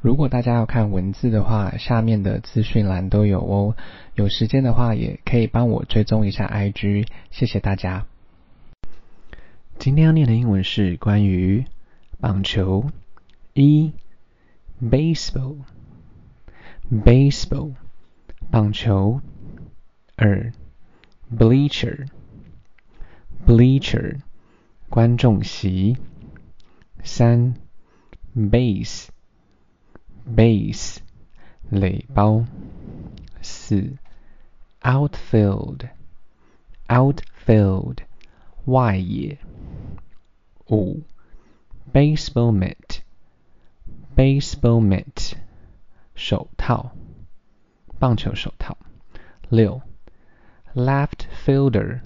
如果大家要看文字的话，下面的资讯栏都有哦。有时间的话，也可以帮我追踪一下 IG，谢谢大家。今天要念的英文是关于棒球，一，baseball，baseball，棒球，二，bleacher，bleacher，观众席，三，base。Base 垒包，四 outfield outfield 外野，五 baseball mitt baseball mitt 手套，棒球手套，六 left fielder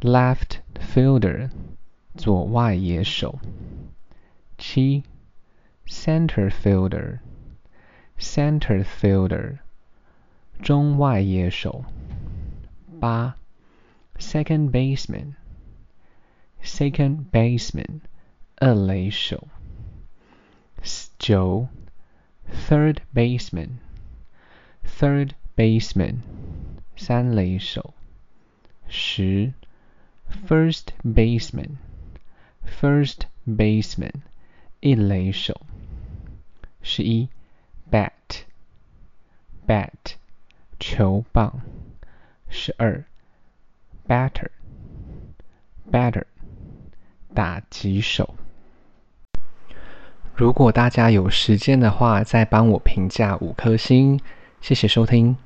left fielder 左外野手，七 center fielder, center fielder, 中外野手。八，second baseman, second baseman, 二垒手。九，third baseman, third baseman, 三垒手。十，first baseman, first baseman, 一垒手。 十一，bat，bat，球棒。十二，better，better，打击手。如果大家有时间的话，再帮我评价五颗星，谢谢收听。